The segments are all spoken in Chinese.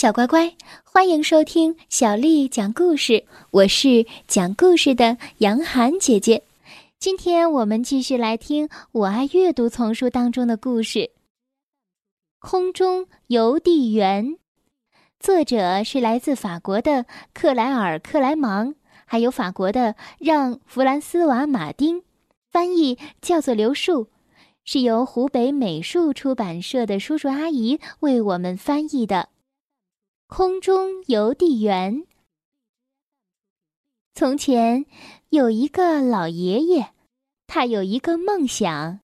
小乖乖，欢迎收听小丽讲故事。我是讲故事的杨涵姐姐。今天我们继续来听《我爱阅读》丛书当中的故事，《空中邮递员》。作者是来自法国的克莱尔·克莱芒，还有法国的让·弗兰斯瓦·马丁，翻译叫做刘树，是由湖北美术出版社的叔叔阿姨为我们翻译的。空中邮递员。从前有一个老爷爷，他有一个梦想，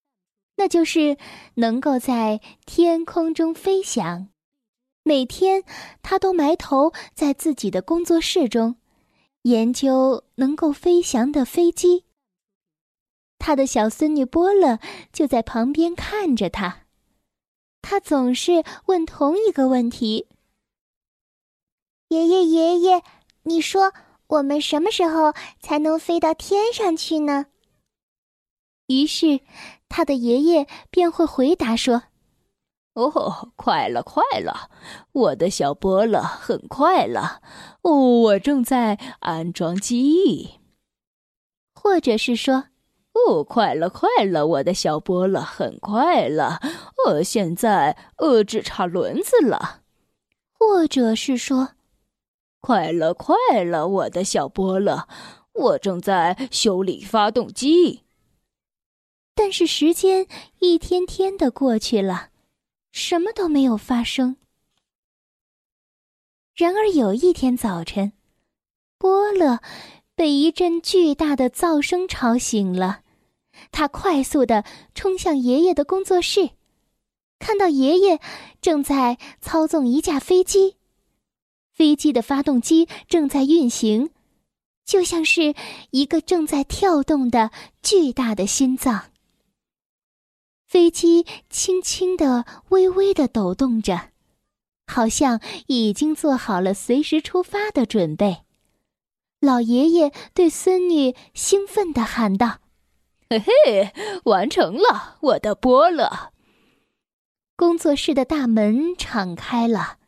那就是能够在天空中飞翔。每天，他都埋头在自己的工作室中，研究能够飞翔的飞机。他的小孙女波乐就在旁边看着他，他总是问同一个问题。爷爷，爷爷，你说我们什么时候才能飞到天上去呢？于是，他的爷爷便会回答说：“哦，快了，快了，我的小波乐，很快了。哦，我正在安装机翼。”或者是说：“哦，快了，快了，我的小波乐，很快了。呃，现在呃，只差轮子了。”或者是说。快了，快了，我的小波乐，我正在修理发动机。但是时间一天天的过去了，什么都没有发生。然而有一天早晨，波乐被一阵巨大的噪声吵醒了，他快速的冲向爷爷的工作室，看到爷爷正在操纵一架飞机。飞机的发动机正在运行，就像是一个正在跳动的巨大的心脏。飞机轻轻的、微微的抖动着，好像已经做好了随时出发的准备。老爷爷对孙女兴奋地喊道：“嘿嘿，完成了，我的波乐！”工作室的大门敞开了。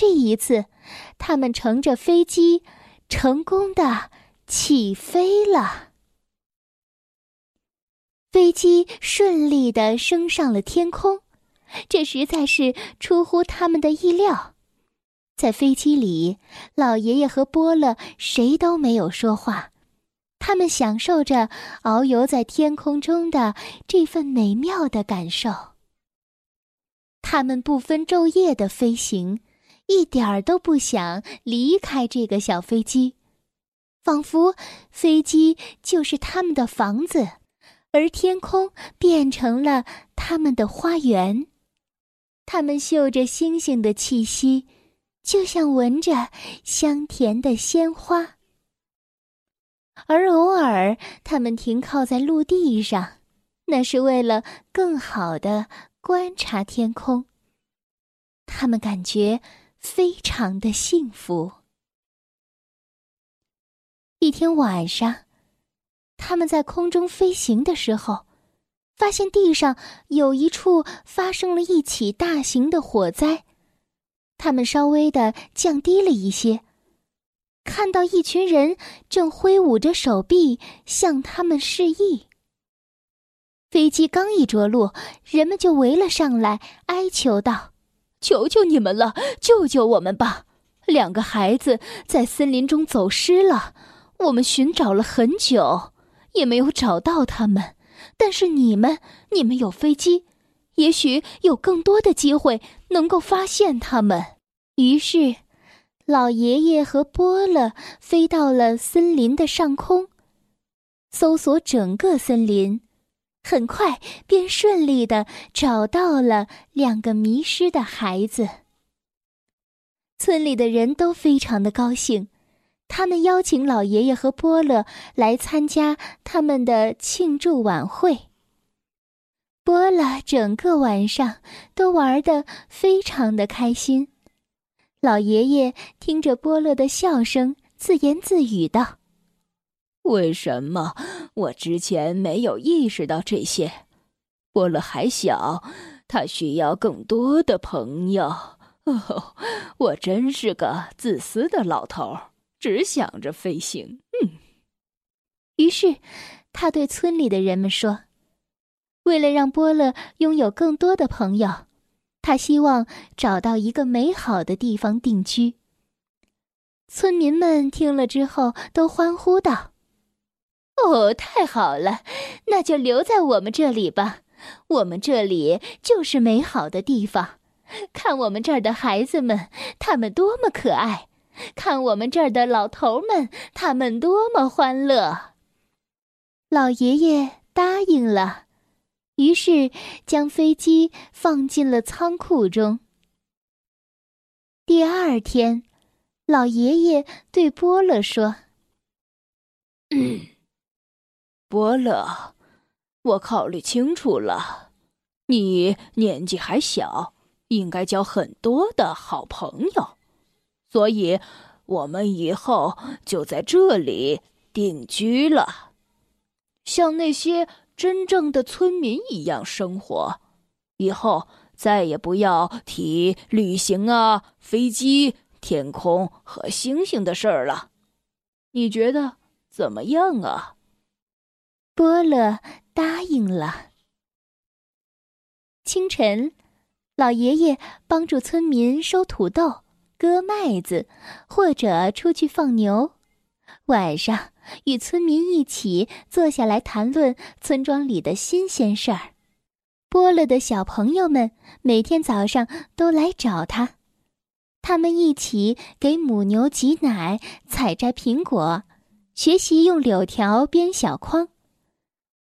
这一次，他们乘着飞机成功的起飞了。飞机顺利的升上了天空，这实在是出乎他们的意料。在飞机里，老爷爷和波乐谁都没有说话，他们享受着遨游在天空中的这份美妙的感受。他们不分昼夜的飞行。一点儿都不想离开这个小飞机，仿佛飞机就是他们的房子，而天空变成了他们的花园。他们嗅着星星的气息，就像闻着香甜的鲜花。而偶尔，他们停靠在陆地上，那是为了更好的观察天空。他们感觉。非常的幸福。一天晚上，他们在空中飞行的时候，发现地上有一处发生了一起大型的火灾。他们稍微的降低了一些，看到一群人正挥舞着手臂向他们示意。飞机刚一着陆，人们就围了上来，哀求道。求求你们了，救救我们吧！两个孩子在森林中走失了，我们寻找了很久，也没有找到他们。但是你们，你们有飞机，也许有更多的机会能够发现他们。于是，老爷爷和波乐飞到了森林的上空，搜索整个森林。很快便顺利的找到了两个迷失的孩子。村里的人都非常的高兴，他们邀请老爷爷和波乐来参加他们的庆祝晚会。波乐整个晚上都玩的非常的开心。老爷爷听着波乐的笑声，自言自语道。为什么我之前没有意识到这些？波乐还小，他需要更多的朋友，哦，我真是个自私的老头，只想着飞行。嗯。于是，他对村里的人们说：“为了让波乐拥有更多的朋友，他希望找到一个美好的地方定居。”村民们听了之后，都欢呼道：“哦，太好了！那就留在我们这里吧。我们这里就是美好的地方。看我们这儿的孩子们，他们多么可爱！看我们这儿的老头们，他们多么欢乐！”老爷爷答应了，于是将飞机放进了仓库中。第二天。老爷爷对波乐说：“嗯波乐，我考虑清楚了，你年纪还小，应该交很多的好朋友，所以我们以后就在这里定居了，像那些真正的村民一样生活。以后再也不要提旅行啊，飞机。”天空和星星的事儿了，你觉得怎么样啊？波乐答应了。清晨，老爷爷帮助村民收土豆、割麦子，或者出去放牛；晚上，与村民一起坐下来谈论村庄里的新鲜事儿。波乐的小朋友们每天早上都来找他。他们一起给母牛挤奶、采摘苹果，学习用柳条编小筐。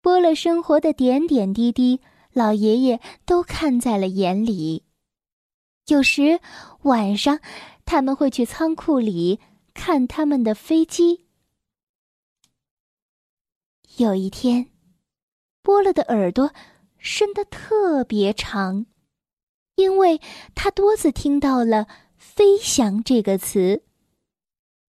波乐生活的点点滴滴，老爷爷都看在了眼里。有时晚上，他们会去仓库里看他们的飞机。有一天，波乐的耳朵伸得特别长，因为他多次听到了。飞翔这个词，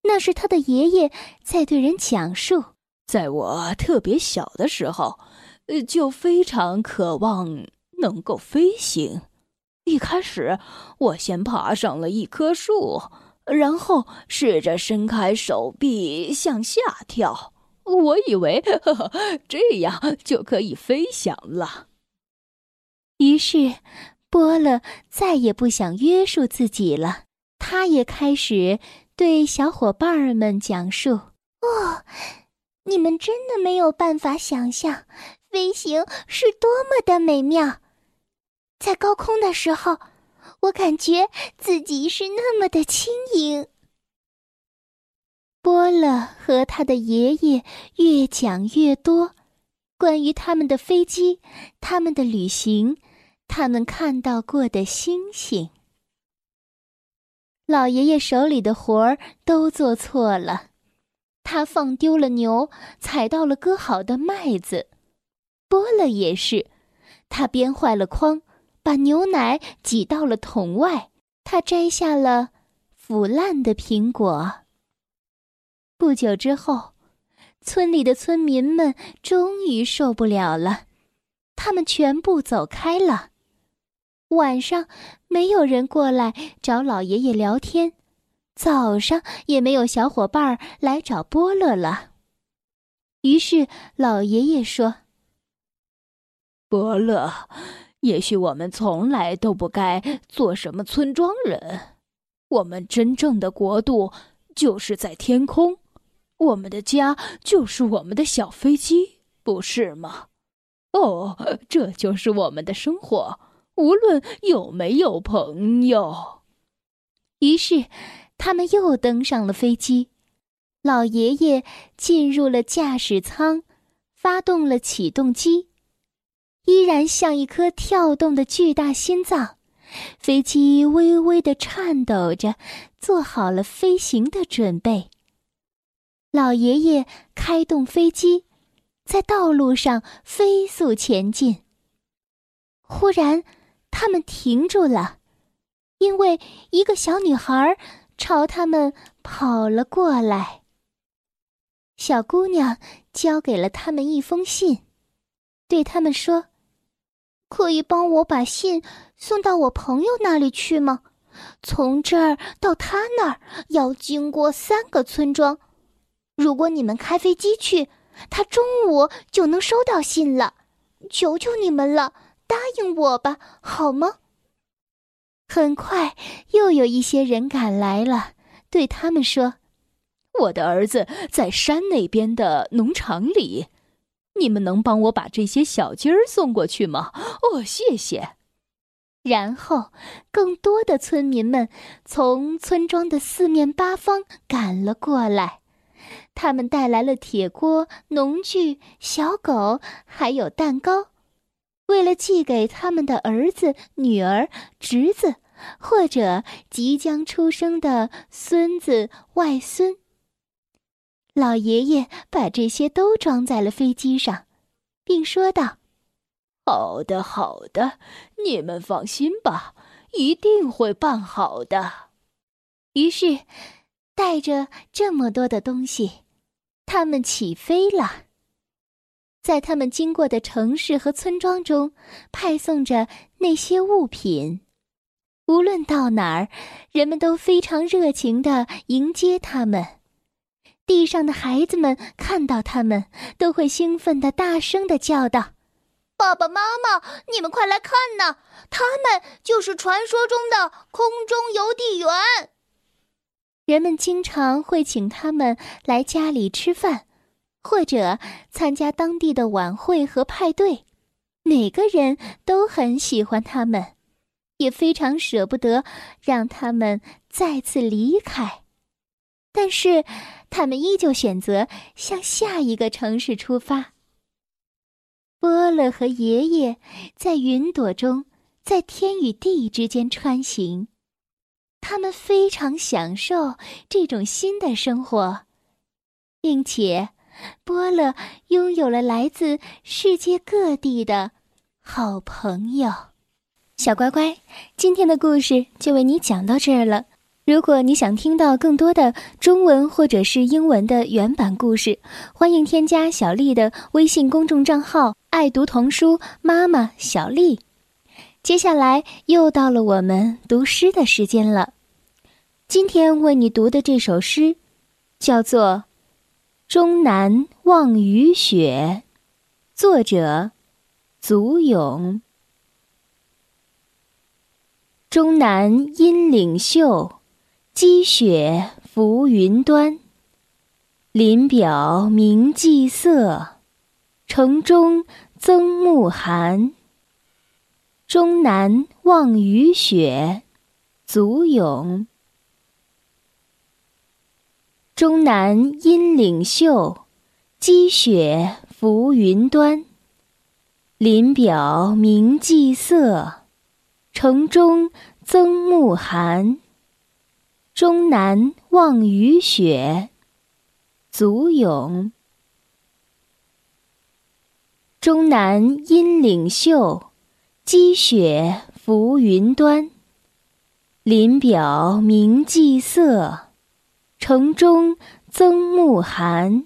那是他的爷爷在对人讲述。在我特别小的时候，呃，就非常渴望能够飞行。一开始，我先爬上了一棵树，然后试着伸开手臂向下跳。我以为呵呵这样就可以飞翔了。于是。波乐再也不想约束自己了，他也开始对小伙伴们讲述：“哦，你们真的没有办法想象，飞行是多么的美妙。在高空的时候，我感觉自己是那么的轻盈。”波乐和他的爷爷越讲越多，关于他们的飞机，他们的旅行。他们看到过的星星。老爷爷手里的活儿都做错了，他放丢了牛，踩到了割好的麦子；波了也是，他编坏了筐，把牛奶挤到了桶外；他摘下了腐烂的苹果。不久之后，村里的村民们终于受不了了，他们全部走开了。晚上没有人过来找老爷爷聊天，早上也没有小伙伴来找波乐了。于是老爷爷说：“波乐，也许我们从来都不该做什么村庄人。我们真正的国度就是在天空，我们的家就是我们的小飞机，不是吗？哦，这就是我们的生活。”无论有没有朋友，于是他们又登上了飞机。老爷爷进入了驾驶舱，发动了启动机，依然像一颗跳动的巨大心脏。飞机微微的颤抖着，做好了飞行的准备。老爷爷开动飞机，在道路上飞速前进。忽然，他们停住了，因为一个小女孩朝他们跑了过来。小姑娘交给了他们一封信，对他们说：“可以帮我把信送到我朋友那里去吗？从这儿到他那儿要经过三个村庄。如果你们开飞机去，他中午就能收到信了。求求你们了，答应我吧，好吗？”很快，又有一些人赶来了，对他们说：“我的儿子在山那边的农场里，你们能帮我把这些小鸡儿送过去吗？哦，谢谢。”然后，更多的村民们从村庄的四面八方赶了过来，他们带来了铁锅、农具、小狗，还有蛋糕。为了寄给他们的儿子、女儿、侄子，或者即将出生的孙子、外孙，老爷爷把这些都装在了飞机上，并说道：“好的，好的，你们放心吧，一定会办好的。”于是，带着这么多的东西，他们起飞了。在他们经过的城市和村庄中，派送着那些物品。无论到哪儿，人们都非常热情的迎接他们。地上的孩子们看到他们，都会兴奋的大声的叫道：“爸爸妈妈，你们快来看呐！他们就是传说中的空中邮递员。”人们经常会请他们来家里吃饭。或者参加当地的晚会和派对，每个人都很喜欢他们，也非常舍不得让他们再次离开。但是，他们依旧选择向下一个城市出发。波乐和爷爷在云朵中，在天与地之间穿行，他们非常享受这种新的生活，并且。波乐拥有了来自世界各地的好朋友，小乖乖，今天的故事就为你讲到这儿了。如果你想听到更多的中文或者是英文的原版故事，欢迎添加小丽的微信公众账号“爱读童书妈妈小丽”。接下来又到了我们读诗的时间了，今天为你读的这首诗叫做。终南望雨雪，作者：祖咏。终南阴岭秀，积雪浮云端。林表明霁色，城中增暮寒。终南望雨雪，祖咏。终南阴岭秀，积雪浮云端。林表明霁色，城中增暮寒。终南望雨雪，祖咏。终南阴岭秀，积雪浮云端。林表明霁色。城中增暮寒。